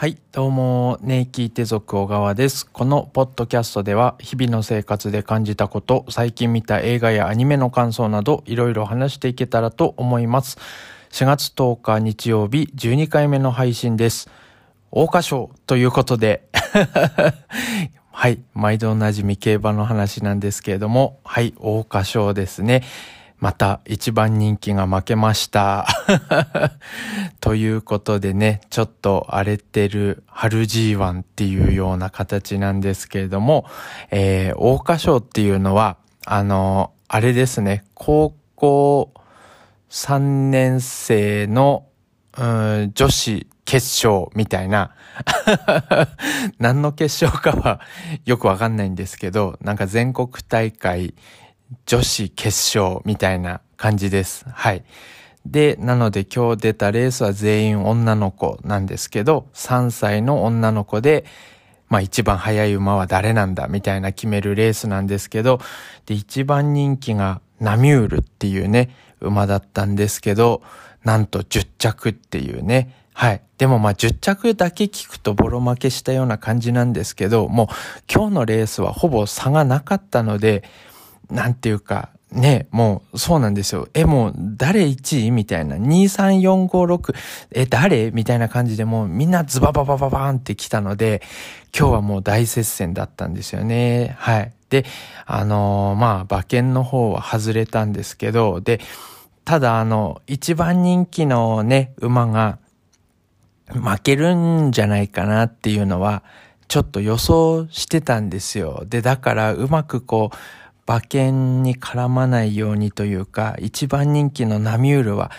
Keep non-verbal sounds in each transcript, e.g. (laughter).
はい、どうも、ネイキーテ族小川です。このポッドキャストでは、日々の生活で感じたこと、最近見た映画やアニメの感想など、いろいろ話していけたらと思います。4月10日日曜日、12回目の配信です。桜花賞ということで、(laughs) はい、毎度おなじみ競馬の話なんですけれども、はい、桜花賞ですね。また一番人気が負けました。(laughs) ということでね、ちょっと荒れてる春 G1 っていうような形なんですけれども、えー、桜花賞っていうのは、あの、あれですね、高校3年生の、うん、女子決勝みたいな、(laughs) 何の決勝かはよくわかんないんですけど、なんか全国大会女子決勝みたいな感じです。はい。で、なので今日出たレースは全員女の子なんですけど、3歳の女の子で、まあ一番速い馬は誰なんだみたいな決めるレースなんですけど、で、一番人気がナミュールっていうね、馬だったんですけど、なんと10着っていうね、はい。でもまあ10着だけ聞くとボロ負けしたような感じなんですけど、もう今日のレースはほぼ差がなかったので、なんていうか、ね、もう、そうなんですよ。え、もう、誰1位みたいな。2、3、4、5、6。え、誰みたいな感じでもう、みんなズバババババーンって来たので、今日はもう大接戦だったんですよね。はい。で、あのーまあ、馬券の方は外れたんですけど、で、ただあの、一番人気のね、馬が、負けるんじゃないかなっていうのは、ちょっと予想してたんですよ。で、だから、うまくこう、馬券に絡まないようにというか、一番人気のナミュールは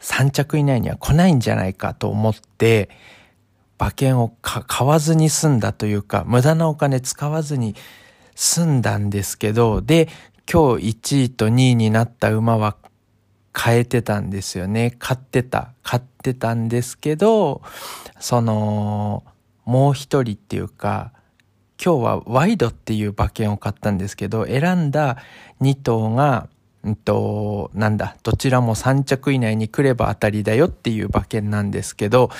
3着以内には来ないんじゃないかと思って、馬券を買わずに済んだというか、無駄なお金使わずに済んだんですけど、で、今日1位と2位になった馬は変えてたんですよね。買ってた。買ってたんですけど、その、もう一人っていうか、今日はワイドっていう馬券を買ったんですけど、選んだ2頭が、うんと、なんだ、どちらも3着以内に来れば当たりだよっていう馬券なんですけど、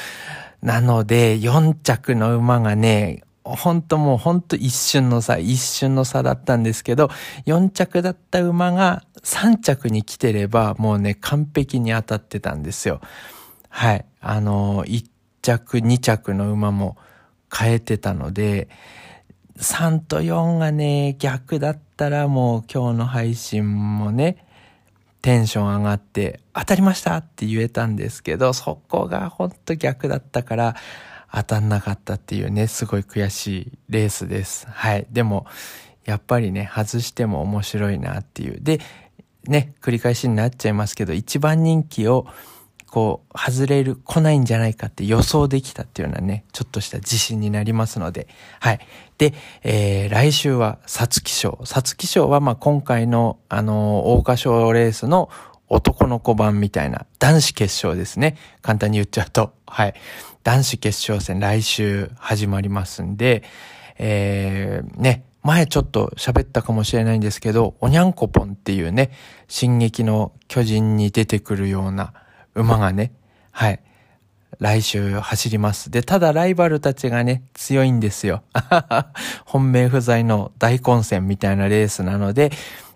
なので、4着の馬がね、本当もう本当一瞬の差、一瞬の差だったんですけど、4着だった馬が3着に来てれば、もうね、完璧に当たってたんですよ。はい。あの、1着、2着の馬も変えてたので、3と4がね、逆だったらもう今日の配信もね、テンション上がって、当たりましたって言えたんですけど、そこがほんと逆だったから、当たんなかったっていうね、すごい悔しいレースです。はい。でも、やっぱりね、外しても面白いなっていう。で、ね、繰り返しになっちゃいますけど、一番人気を、こう、外れる、来ないんじゃないかって予想できたっていうのはね、ちょっとした自信になりますので、はい。で、えー、来週は、皐月賞。皐月賞は、ま、今回の、あのー、桜花賞レースの男の子版みたいな、男子決勝ですね。簡単に言っちゃうと、はい。男子決勝戦来週始まりますんで、えー、ね、前ちょっと喋ったかもしれないんですけど、おにゃんこぽんっていうね、進撃の巨人に出てくるような馬がね、はい、来週走ります。で、ただライバルたちがね、強いんですよ。(laughs) 本命不在の大混戦みたいなレースなので、っ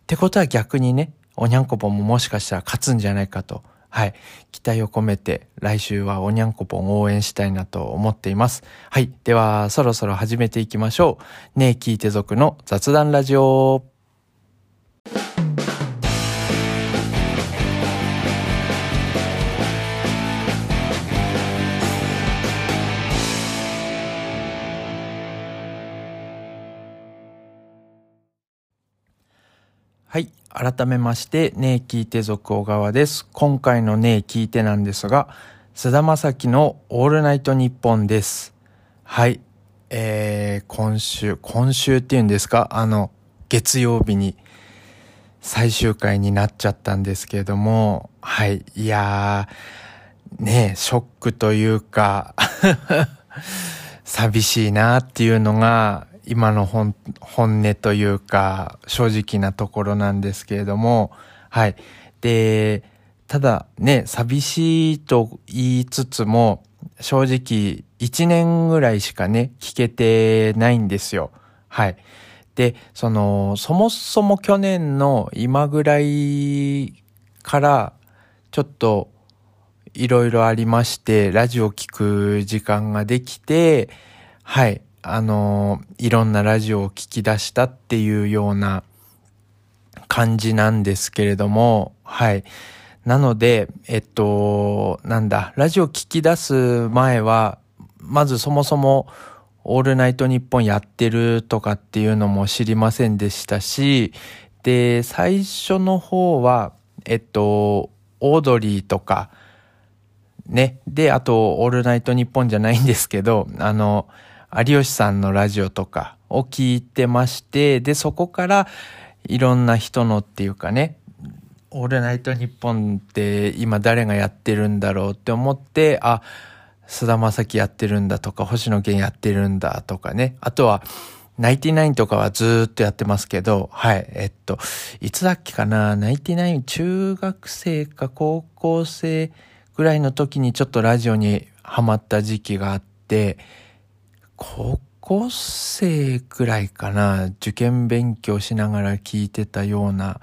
てことは逆にね、おにゃんこぽんももしかしたら勝つんじゃないかと、はい、期待を込めて来週はおにゃんこぽんを応援したいなと思っています。はい、ではそろそろ始めていきましょう。ねえ聞いて族の雑談ラジオ。はい。改めまして、ねえ聞いて族小川です。今回のねえ聞いてなんですが、菅田将暉のオールナイトニッポンです。はい。えー、今週、今週っていうんですか？あの、月曜日に最終回になっちゃったんですけれども、はい。いやー、ねえ、ショックというか、(laughs) 寂しいなっていうのが、今の本本音というか、正直なところなんですけれども、はい。で、ただね、寂しいと言いつつも、正直1年ぐらいしかね、聞けてないんですよ。はい。で、その、そもそも去年の今ぐらいからちょっといろいろありまして、ラジオ聞く時間ができて、はい、あの、いろんなラジオを聞き出したっていうような感じなんですけれども、はい。なので、えっと、なんだ、ラジオ聞き出す前は、まずそもそも、オールナイトニッポンやってるとかっていうのも知りませんでしたし、で、最初の方は、えっと、オードリーとか、ね。で、あと、オールナイトニッポンじゃないんですけど、あの、有吉さんのラジオとかを聞いてまして、で、そこからいろんな人のっていうかね、オールナイトニッポンって今誰がやってるんだろうって思って、あ、菅田将暉やってるんだとか、星野源やってるんだとかね。あとは、ナインティナインとかはずっとやってますけど、はい、えっと、いつだっけかな、ナインティナイン中学生か高校生ぐらいの時にちょっとラジオにハマった時期があって、高校生くらいかな、受験勉強しながら聞いてたような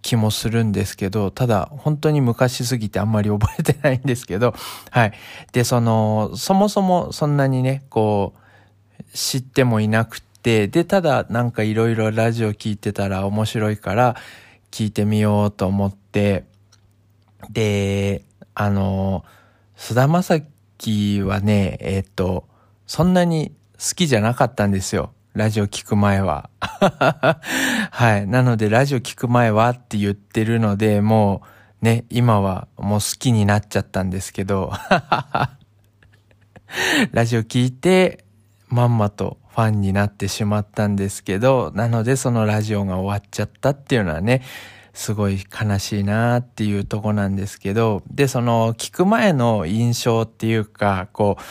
気もするんですけど、ただ本当に昔すぎてあんまり覚えてないんですけど、(laughs) はい。で、その、そもそもそんなにね、こう、知ってもいなくて、で、ただなんかいろいろラジオ聞いてたら面白いから聞いてみようと思って、で、あの、菅田将暉はね、えっ、と、そんなに好きじゃなかったんですよ。ラジオ聞く前は。(laughs) はい。なので、ラジオ聞く前はって言ってるので、もうね、今はもう好きになっちゃったんですけど、(laughs) ラジオ聞いて、まんまとファンになってしまったんですけど、なのでそのラジオが終わっちゃったっていうのはね、すごい悲しいなっていうとこなんですけど、で、その聞く前の印象っていうか、こう、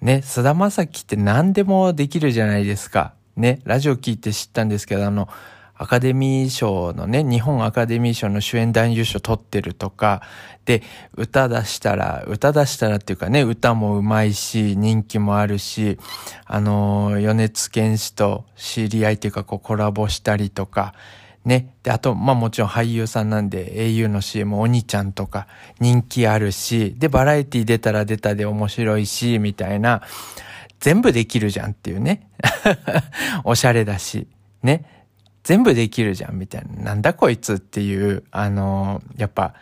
ね、菅田将暉って何でもできるじゃないですか。ね、ラジオ聞いて知ったんですけど、あの、アカデミー賞のね、日本アカデミー賞の主演男優賞取ってるとか、で、歌出したら、歌出したらっていうかね、歌もうまいし、人気もあるし、あの、米津玄師と知り合いっていうか、こうコラボしたりとか、ね。で、あと、まあもちろん俳優さんなんで au の CM お兄ちゃんとか人気あるし、で、バラエティ出たら出たで面白いし、みたいな、全部できるじゃんっていうね。(laughs) おしゃれだし、ね。全部できるじゃんみたいな。なんだこいつっていう、あのー、やっぱ、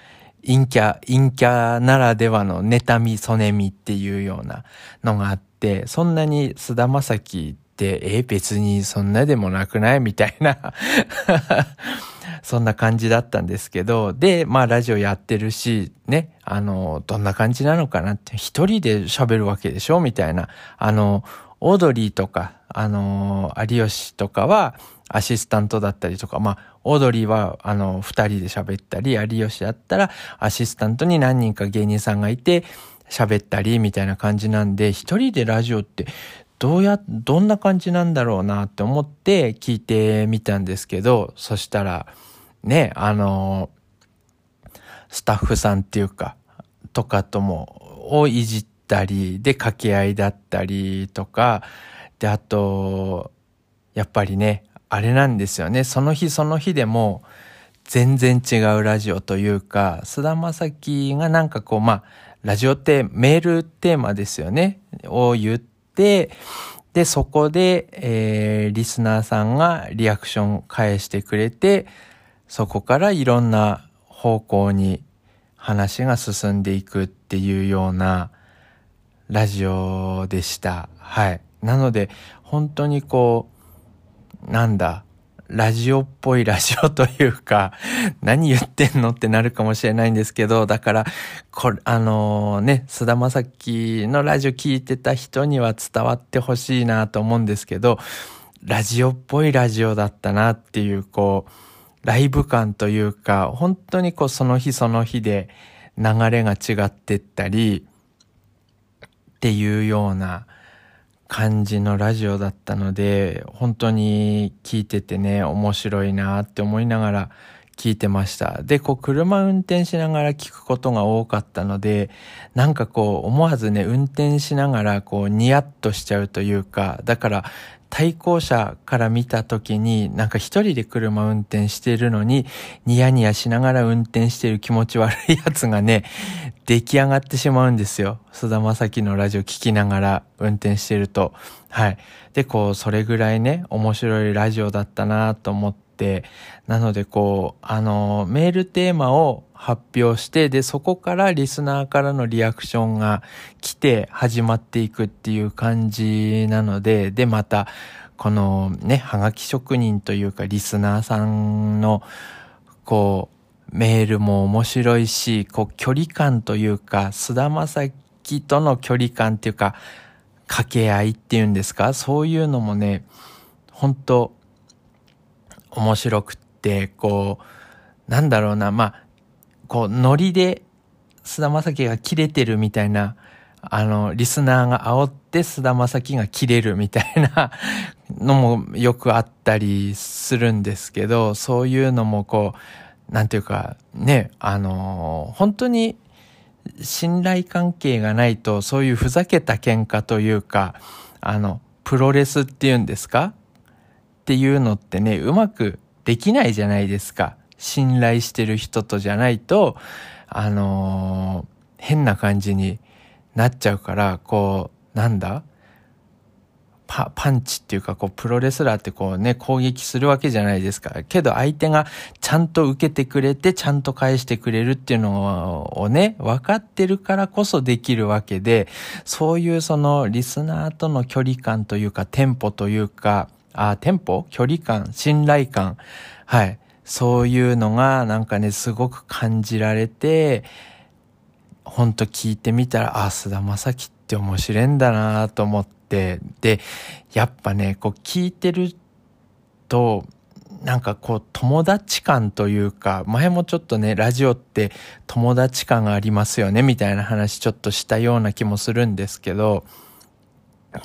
陰キャ、陰キャならではの妬み、そねみっていうようなのがあって、そんなに菅田将暉って、え、別にそんなでもなくない？みたいな。(laughs) そんな感じだったんですけど、で、まあラジオやってるし、ね、あの、どんな感じなのかなって、一人で喋るわけでしょ？みたいな。あの、オードリーとか、あの、有吉とかはアシスタントだったりとか、まあ、オードリーは、あの、二人で喋ったり、有吉だったらアシスタントに何人か芸人さんがいて、喋ったりみたいな感じなんで、一人でラジオってどうや、どんな感じなんだろうなって思って聞いてみたんですけど、そしたら、ね、あの、スタッフさんっていうか、とかとも、をいじったり、で、掛け合いだったりとか、で、あと、やっぱりね、あれなんですよね。その日その日でも、全然違うラジオというか、菅田将暉がなんかこう、まあ、ラジオってメールテーマですよね。を言って、で、そこで、えー、リスナーさんがリアクション返してくれて、そこからいろんな方向に話が進んでいくっていうようなラジオでした。はい。なので、本当にこう、なんだ、ラジオっぽいラジオというか、(laughs) 何言ってんのってなるかもしれないんですけど、だから、これ、あのー、ね、菅田将暉のラジオ聞いてた人には伝わってほしいなと思うんですけど、ラジオっぽいラジオだったなっていう、こう、ライブ感というか、本当にこうその日その日で流れが違ってったり、っていうような感じのラジオだったので、本当に聞いててね、面白いなって思いながら聞いてました。で、こう、車運転しながら聞くことが多かったので、なんかこう、思わずね、運転しながら、こう、ニヤッとしちゃうというか、だから、対向車から見た時に、なんか一人で車運転してるのに、ニヤニヤしながら運転してる気持ち悪いやつがね、出来上がってしまうんですよ。菅田正樹のラジオ聞きながら運転してると。はい。で、こう、それぐらいね、面白いラジオだったなと思って、なのでこう、あの、メールテーマを発表して、で、そこからリスナーからのリアクションが来て始まっていくっていう感じなので、で、また、このね、はがき職人というかリスナーさんの、こう、メールも面白いし、こう、距離感というか、菅田正樹との距離感っていうか、掛け合いっていうんですか？そういうのもね、本当面白くって、こう、なんだろうな、まあ、こう、ノリで菅田将暉が切れてるみたいな、あの、リスナーが煽って菅田将暉が切れるみたいなのもよくあったりするんですけど、そういうのもこう、なんていうか、ね、あの、本当に信頼関係がないと、そういうふざけた喧嘩というか、あの、プロレスっていうんですか？っていうのってね、うまくできないじゃないですか。信頼してる人とじゃないと、あのー、変な感じになっちゃうから、こう、なんだ？パ、パンチっていうか、こう、プロレスラーってこうね、攻撃するわけじゃないですか。けど相手がちゃんと受けてくれて、ちゃんと返してくれるっていうのをね、分かってるからこそできるわけで、そういうその、リスナーとの距離感というか、テンポというか、あ、テンポ距離感？信頼感？はい。そういうのがなんかね、すごく感じられて、ほんと聞いてみたら、あ、菅田正樹って面白いんだなと思って、で、やっぱね、こう聞いてると、なんかこう友達感というか、前もちょっとね、ラジオって友達感がありますよね、みたいな話ちょっとしたような気もするんですけど、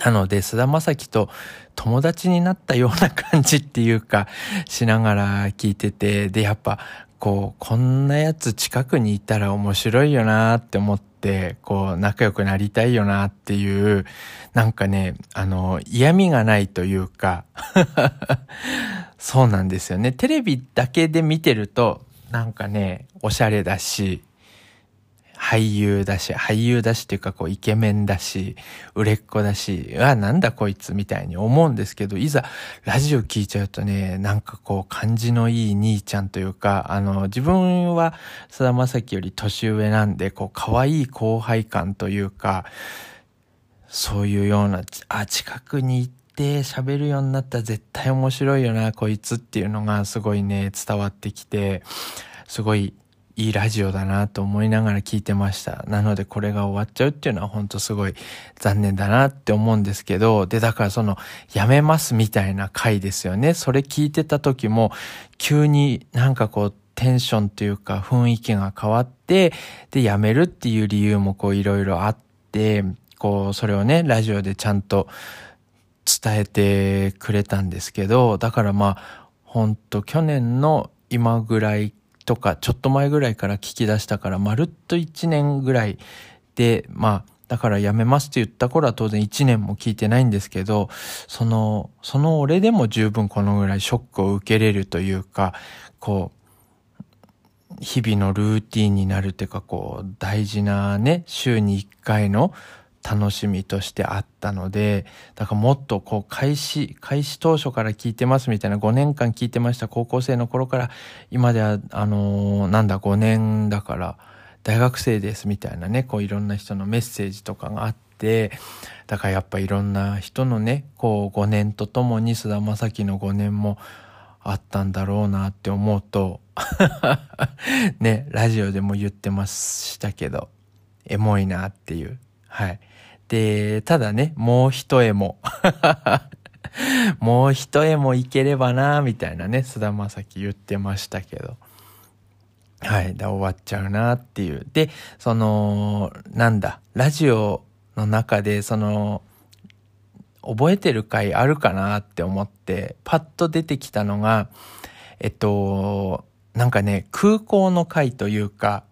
なので、菅田正樹と友達になったような感じっていうか、しながら聞いてて、で、やっぱ、こう、こんなやつ近くにいたら面白いよなって思って、こう、仲良くなりたいよなっていう、なんかね、あの、嫌味がないというか (laughs) そうなんですよね。テレビだけで見てると、なんかね、おしゃれだし、俳優だし、俳優だしっていうかこうイケメンだし、売れっ子だし、あ、なんだこいつみたいに思うんですけど、いざラジオ聞いちゃうとね、なんかこう感じのいい兄ちゃんというか、あの、自分は菅田正樹より年上なんで、こう可愛い後輩感というか、そういうような、あ、近くに行って喋るようになったら絶対面白いよな、こいつっていうのがすごいね、伝わってきて、すごいいいラジオだなと思いながら聞いてました。なのでこれが終わっちゃうっていうのは本当すごい残念だなって思うんですけど、で、だからその、やめますみたいな回ですよね。それ聞いてた時も、急になんかこう、テンションというか雰囲気が変わって、で、やめるっていう理由もこういろいろあって、こう、それをね、ラジオでちゃんと伝えてくれたんですけど、だからまあ、ほんと去年の今ぐらいとか、ちょっと前ぐらいから聞き出したから、まるっと1年ぐらいで、まあ、だからやめますって言った頃は当然1年も聞いてないんですけど、その、その俺でも十分このぐらいショックを受けれるというか、こう、日々のルーティンになるっていうか、こう、大事なね、週に1回の楽しみとしてあったので、だからもっとこう開始、開始当初から聞いてますみたいな5年間聞いてました高校生の頃から今ではあのー、なんだ5年だから大学生ですみたいなね、こういろんな人のメッセージとかがあって、だからやっぱいろんな人のね、こう5年とともに菅田将暉の5年もあったんだろうなって思うと (laughs) ね、ラジオでも言ってましたけど、エモいなっていう。はい。で、ただね、もう一重も (laughs) もう一重もいければな、みたいなね、菅田正樹言ってましたけど。はい。で、終わっちゃうなっていう。で、その、なんだ、ラジオの中で、その、覚えてる回あるかなって思って、パッと出てきたのが、えっと、なんかね、空港の会というか、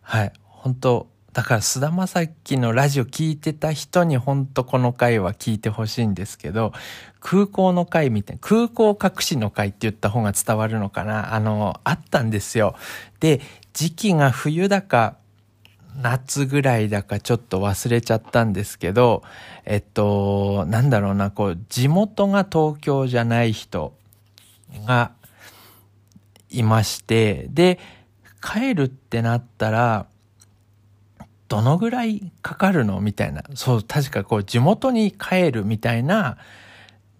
はい、本当だから菅田将暉のラジオ聞いてた人に本当この回は聞いてほしいんですけど、空港の会みたいな、空港隠しの会って言った方が伝わるのかな？あの、あったんですよ。で、時期が冬だか、夏ぐらいだかちょっと忘れちゃったんですけど、えっと、なんだろうな、こう、地元が東京じゃない人がいまして、で、帰るってなったら、どのぐらいかかるの？みたいな。そう、確かこう地元に帰るみたいな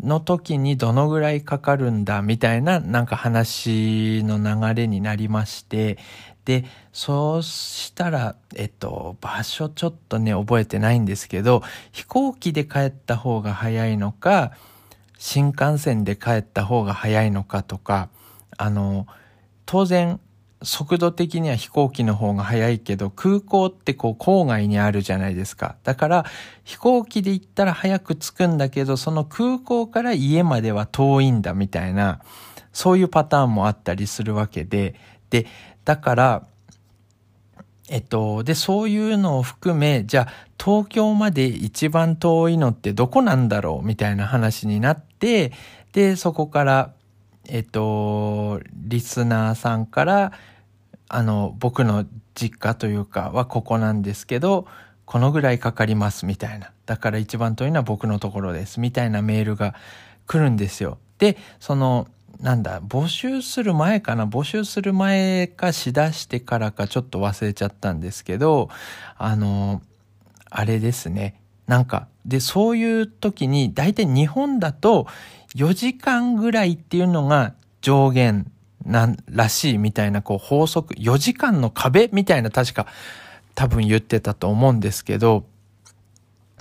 の時にどのぐらいかかるんだみたいななんか話の流れになりまして、で、そうしたら、えっと、場所ちょっとね、覚えてないんですけど、飛行機で帰った方が早いのか、新幹線で帰った方が早いのかとか、あの、当然、速度的には飛行機の方が早いけど、空港ってこう郊外にあるじゃないですか。だから飛行機で行ったら早く着くんだけど、その空港から家までは遠いんだみたいな、そういうパターンもあったりするわけで、で、だから、えっと、で、そういうのを含め、じゃあ、東京まで一番遠いのってどこなんだろうみたいな話になって、で、そこから、えっと、リスナーさんから、あの、僕の実家というかはここなんですけど、このぐらいかかりますみたいな。だから一番遠いのは僕のところですみたいなメールが来るんですよ。で、その、なんだ、募集する前かな？募集する前かしだしてからかちょっと忘れちゃったんですけど、あの、あれですね。なんか、で、そういう時に、大体日本だと4時間ぐらいっていうのが上限なんらしいみたいなこう法則、4時間の壁みたいな確か多分言ってたと思うんですけど、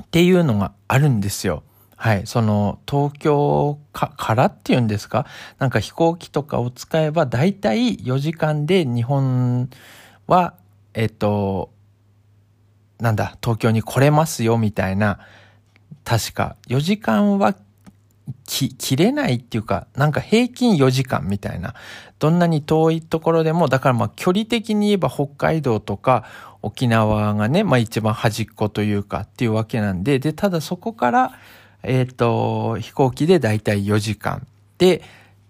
っていうのがあるんですよ。はい。その、東京からっていうんですか？なんか飛行機とかを使えば、だいたい4時間で日本は、えっと、なんだ、東京に来れますよ、みたいな、確か、4時間はき、切れないっていうか、なんか平均4時間みたいな。どんなに遠いところでも、だからまあ距離的に言えば北海道とか沖縄がね、まあ一番端っこというかっていうわけなんで、で、ただそこから、えっ、ー、と、飛行機でだいたい4時間。で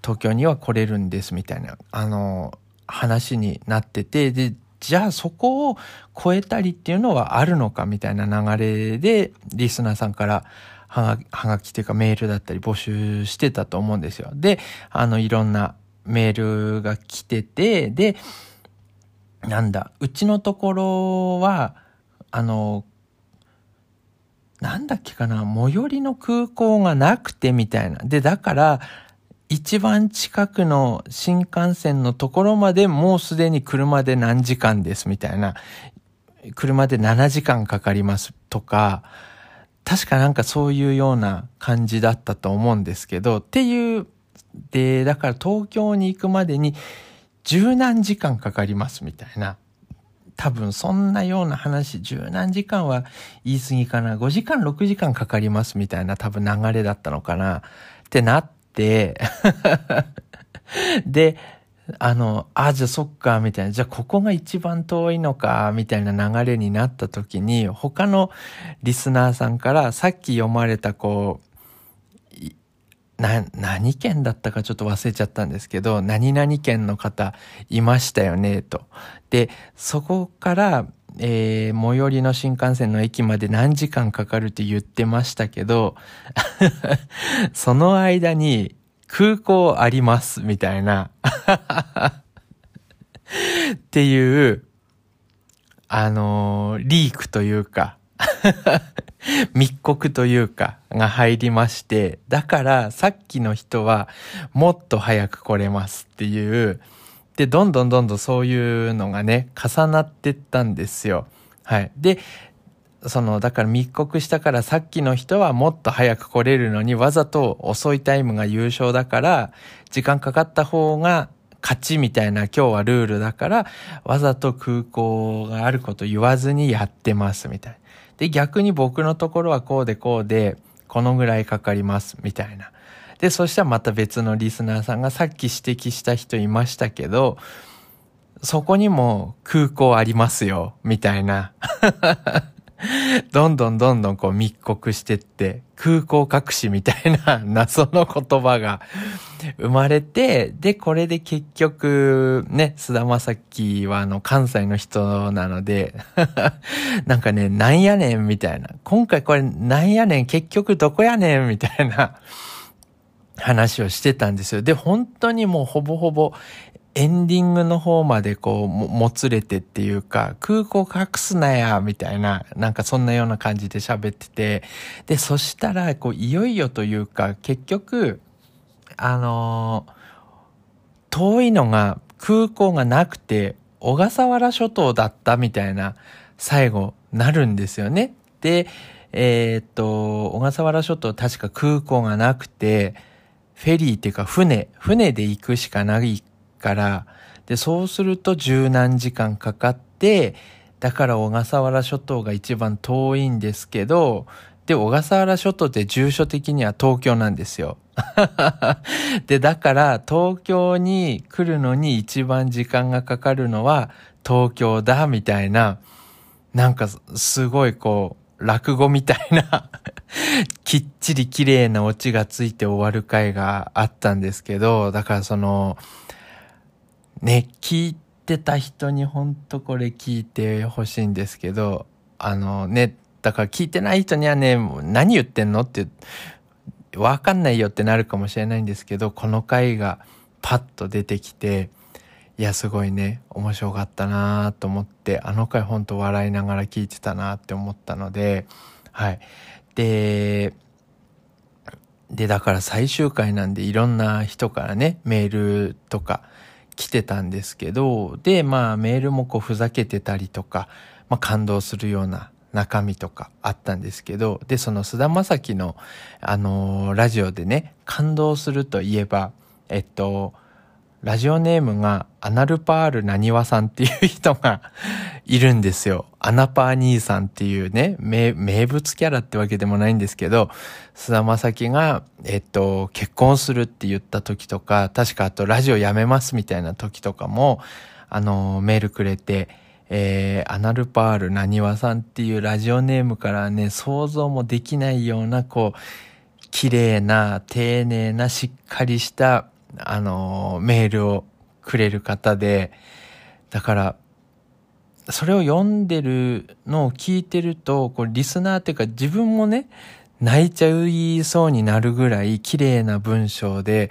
東京には来れるんですみたいな、あの、話になってて、で、じゃあそこを超えたりっていうのはあるのかみたいな流れで、リスナーさんからはが、はがきっていうかメールだったり募集してたと思うんですよ。で、あの、いろんなメールが来てて、で、なんだ、うちのところは、あの、なんだっけかな、最寄りの空港がなくてみたいな。で、だから、一番近くの新幹線のところまでもうすでに車で何時間ですみたいな。車で7時間かかりますとか、確かなんかそういうような感じだったと思うんですけど、っていう、で、だから東京に行くまでに十何時間かかりますみたいな。多分そんなような話、十何時間は言い過ぎかな。5時間、6時間かかりますみたいな多分流れだったのかな。ってなって、(laughs) で、あの、あ、じゃあそっか、みたいな。じゃあここが一番遠いのか、みたいな流れになった時に、他のリスナーさんからさっき読まれたこう、な、何県だったかちょっと忘れちゃったんですけど、何々県の方いましたよね、と。で、そこから、えー、最寄りの新幹線の駅まで何時間かかるって言ってましたけど、(laughs) その間に空港あります、みたいな (laughs) っていう、あのー、リークというか (laughs) 密告というか、が入りまして、だからさっきの人はもっと早く来れますっていう、で、どんどんどんどんそういうのがね、重なってったんですよ。はい。で、その、だから密告したからさっきの人はもっと早く来れるのにわざと遅いタイムが優勝だから、時間かかった方が勝ちみたいな今日はルールだから、わざと空港があること言わずにやってますみたいな。で、逆に僕のところはこうでこうで、このぐらいかかりますみたいな。で、そしたらまた別のリスナーさんがさっき指摘した人いましたけど、そこにも空港ありますよ、みたいな。(laughs) どんどんどんどんこう密告してって、空港隠しみたいな (laughs) 謎の言葉が生まれて、で、これで結局、ね、菅田正樹はあの関西の人なので (laughs) なんかね、なんやねんみたいな。今回これなんやねん、結局どこやねんみたいな話をしてたんですよ。で、本当にもうほぼほぼエンディングの方までこう、もつれてっていうか、空港隠すなや、みたいな、なんかそんなような感じで喋ってて、で、そしたら、こう、いよいよというか、結局、あのー、遠いのが空港がなくて、小笠原諸島だったみたいな、最後、なるんですよね。で、えー、っと、小笠原諸島確か空港がなくて、フェリーっていうか船、船で行くしかないから、で、そうすると十何時間かかって、だから小笠原諸島が一番遠いんですけど、で、小笠原諸島って住所的には東京なんですよ。(laughs) で、だから東京に来るのに一番時間がかかるのは東京だ、みたいな、なんかすごいこう、落語みたいな (laughs) きっちり綺麗なオチがついて終わる回があったんですけど、だからその、ね、聞いてた人にほんとこれ聞いてほしいんですけど、あのね、だから聞いてない人にはね、何言ってんのって、わかんないよってなるかもしれないんですけど、この回がパッと出てきて、いや、すごいね、面白かったなと思って、あの回ほんと笑いながら聞いてたなって思ったので、はい。で、で、だから最終回なんでいろんな人からね、メールとか、来てたんですけど、で、まあメールもこうふざけてたりとか、まあ感動するような中身とかあったんですけど、で、その菅田将暉の、あのー、ラジオでね、感動するといえば、えっと、ラジオネームがアナルパールなにわさんっていう人がいるんですよ。アナパー兄さんっていうね、名名物キャラってわけでもないんですけど、菅田将暉が、えっと、結婚するって言った時とか、確かあとラジオやめますみたいな時とかも、あの、メールくれて、えー、アナルパールなにわさんっていうラジオネームからね、想像もできないような、こう、綺麗な、丁寧な、しっかりしたあの、メールをくれる方で、だから、それを読んでるのを聞いてると、こうリスナーっていうか自分もね、泣いちゃいそうになるぐらい綺麗な文章で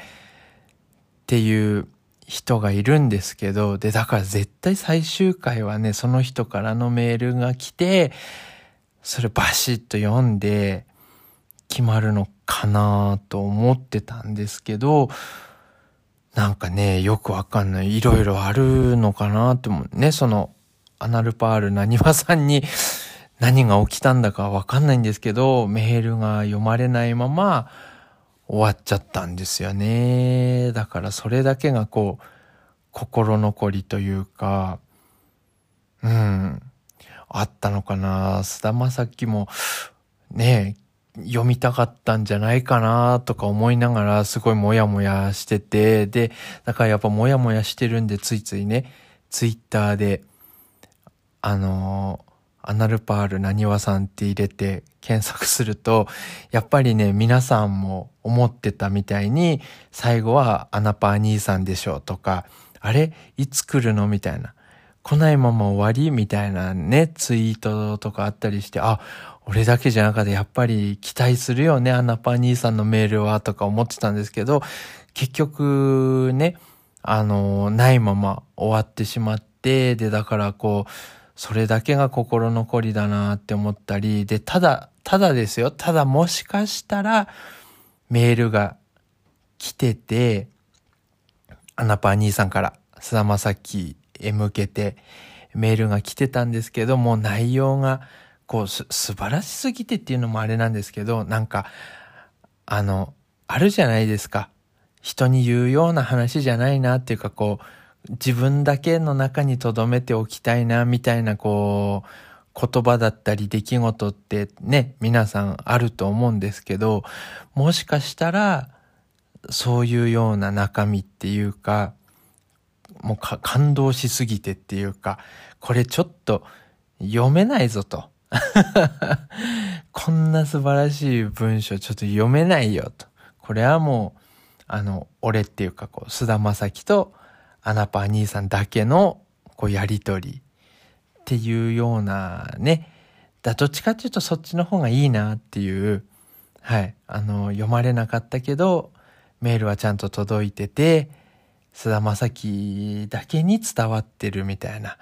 っていう人がいるんですけど、で、だから絶対最終回はね、その人からのメールが来て、それバシッと読んで決まるのかなと思ってたんですけど、なんかね、よくわかんない。いろいろあるのかなって思う。ね、その、アナルパールなにわさんに (laughs) 何が起きたんだかわかんないんですけど、メールが読まれないまま終わっちゃったんですよね。だからそれだけがこう、心残りというか、うん、あったのかな。菅田将暉も、ね、読みたかったんじゃないかなとか思いながらすごいモヤモヤしてて、で、だからやっぱモヤモヤしてるんでついついね、ツイッターで、あのアナルパールなにわさんって入れて検索すると、やっぱりね、皆さんも思ってたみたいに、最後はアナパー兄さんでしょとか、あれいつ来るのみたいな。来ないまま終わりみたいなね、ツイートとかあったりして、あ、俺だけじゃなくてやっぱり期待するよね、アナパ兄さんのメールはとか思ってたんですけど、結局ね、あの、ないまま終わってしまって、で、だからこう、それだけが心残りだなって思ったり、で、ただ、ただですよ、ただもしかしたらメールが来てて、アナパ兄さんから菅田将暉へ向けてメールが来てたんですけどもう、内容がこうす、素晴らしすぎてっていうのもあれなんですけど、なんか、あの、あるじゃないですか。人に言うような話じゃないなっていうか、こう、自分だけの中に留めておきたいな、みたいな、こう、言葉だったり出来事ってね、皆さんあると思うんですけど、もしかしたら、そういうような中身っていうか、もう感動しすぎてっていうか、これちょっと読めないぞと。(laughs) こんな素晴らしい文章ちょっと読めないよと。これはもう、あの、俺っていうかこう、菅田将暉とアナパー兄さんだけのこうやりとりっていうようなね。だどっちかっていうとそっちの方がいいなっていう、はい、あの、読まれなかったけど、メールはちゃんと届いてて、菅田将暉だけに伝わってるみたいな。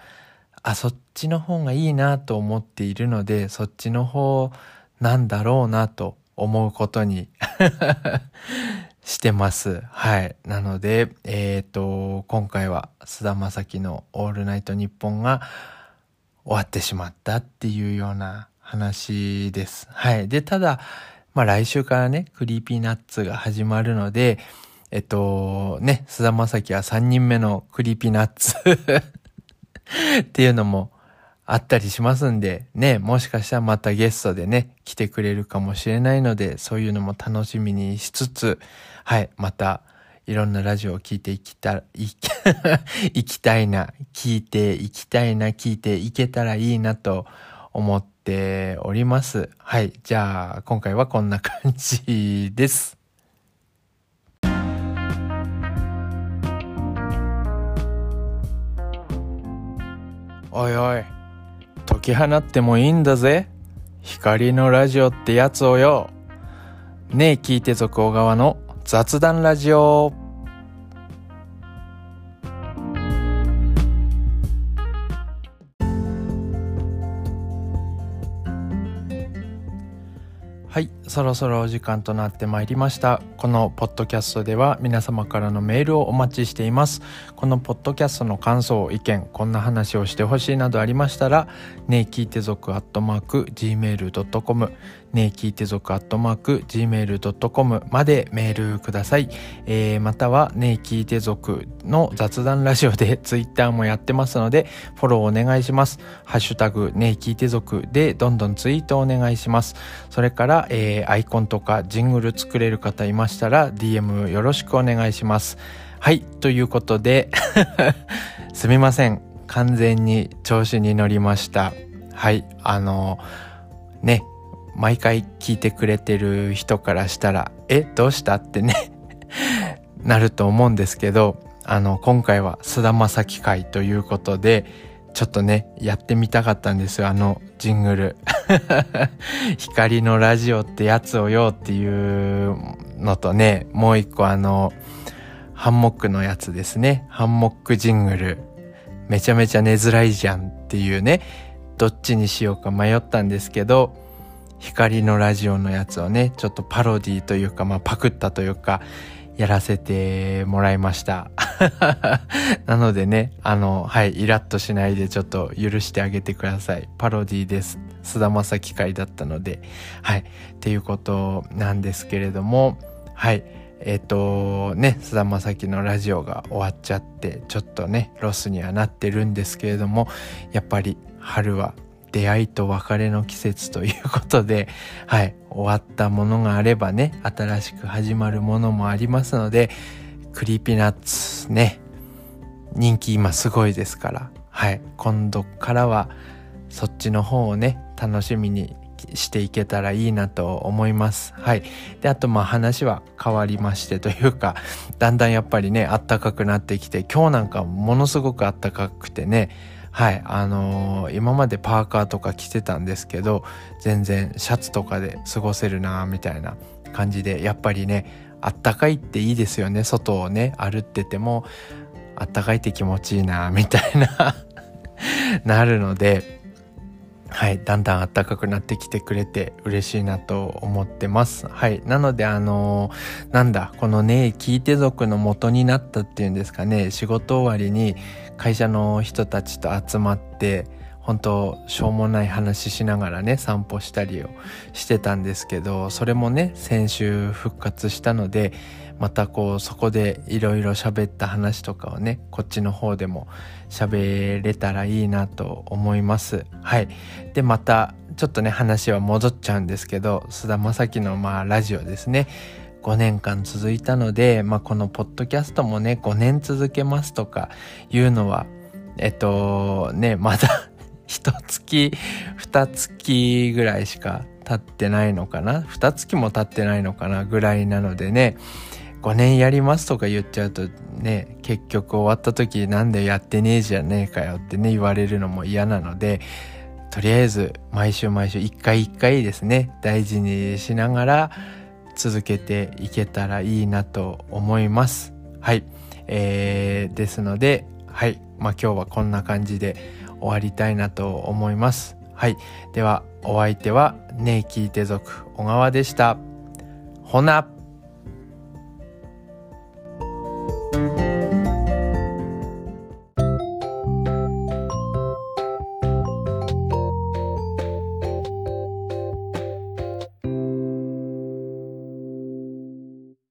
あ、そっちの方がいいなと思っているので、そっちの方なんだろうなと思うことに (laughs) してます。はい。なので、えっ、ー、と、今回は菅田将暉のオールナイトニッポンが終わってしまったっていうような話です。はい。で、ただ、まあ来週からね、 Creepy Nuts が始まるので、えっと、ね、菅田将暉は3人目の Creepy Nuts (laughs) っていうのもあったりしますんで、ね、もしかしたらまたゲストでね、来てくれるかもしれないので、そういうのも楽しみにしつつ、はい、また、いろんなラジオを聞いていきた、い、(laughs) いきたいな、聞いていきたいな、聞いていけたらいいなと思っております。はい、じゃあ、今回はこんな感じです。おいおい、解き放ってもいいんだぜ。光のラジオってやつをよ。ねえ聞いてぞ小川の雑談ラジオ。そろそろお時間となってまいりました。このポッドキャストでは皆様からのメールをお待ちしています。このポッドキャストの感想、意見、こんな話をしてほしいなどありましたら、ねえ聞いて族アットマーク gmail.com ねえ聞いて族アットマーク gmail.com までメールください。えー、またはねえ聞いて族の雑談ラジオで (laughs) ツイッターもやってますので、フォローお願いします。ハッシュタグねえ聞いて族でどんどんツイートお願いします。それから、えー、アイコンとかジングル作れる方いましたら DM よろしくお願いします。はい、ということで (laughs) すみません。完全に調子に乗りました。はい、あの、ね、毎回聞いてくれてる人からしたら、え、どうしたってね (laughs) なると思うんですけど、あの、今回は菅田将暉会ということで、ちょっとね、やってみたかったんですよ、あのジングル。(laughs) 光のラジオってやつをよっていうのとね、もう一個あの、ハンモックのやつですね。ハンモックジングル。めちゃめちゃ寝づらいじゃんっていうね、どっちにしようか迷ったんですけど、光のラジオのやつをね、ちょっとパロディというか、まあパクったというか、やらせてもらいました。(laughs) なのでね、あの、はい、イラッとしないでちょっと許してあげてください。パロディです。菅田将暉会だったので、はい、っていうことなんですけれども、はい、えっ、ー、とね、菅田将暉のラジオが終わっちゃって、ちょっとね、ロスにはなってるんですけれども、やっぱり春は出会いと別れの季節ということで、(laughs) はい、終わったものがあればね、新しく始まるものもありますので、Creepy Nuts ね、人気今すごいですから、はい、今度からはそっちの方をね、楽しみにしていけたらいいなと思います。はい。で、あとまあ話は変わりましてというか、(laughs) だんだんやっぱりね、あったかくなってきて、今日なんかものすごくあったかくてね、はい、あのー、今までパーカーとか着てたんですけど、全然シャツとかで過ごせるなみたいな感じで、やっぱりね、あったかいっていいですよね。外をね、歩ってても、あったかいって気持ちいいなみたいな (laughs) なるので、はい、だんだん暖かくなってきてくれて嬉しいなと思ってます。はい。なので、あのー、なんだ、このね、聞いて族の元になったっていうんですかね、仕事終わりに会社の人たちと集まって、本当しょうもない話しながらね散歩したりをしてたんですけどそれもね先週復活したのでまたこうそこでいろいろ喋った話とかをねこっちの方でも喋れたらいいなと思います。はい。でまたちょっとね話は戻っちゃうんですけど菅田将暉のまあラジオですね。5年間続いたので、まあ、このポッドキャストもね、5年続けますとかいうのは、えっと、ね、まだ (laughs) 一月、二月ぐらいしか経ってないのかな？二月も経ってないのかな？ぐらいなのでね、5年やりますとか言っちゃうとね、結局終わった時なんでやってねえじゃねえかよってね、言われるのも嫌なので、とりあえず毎週毎週一回一回ですね、大事にしながら続けていけたらいいなと思います。はい。えー、ですので、はい。まあ今日はこんな感じで終わりたいなと思います。はい。では、お相手は、ねえ聞いて族、小川でした。ほな。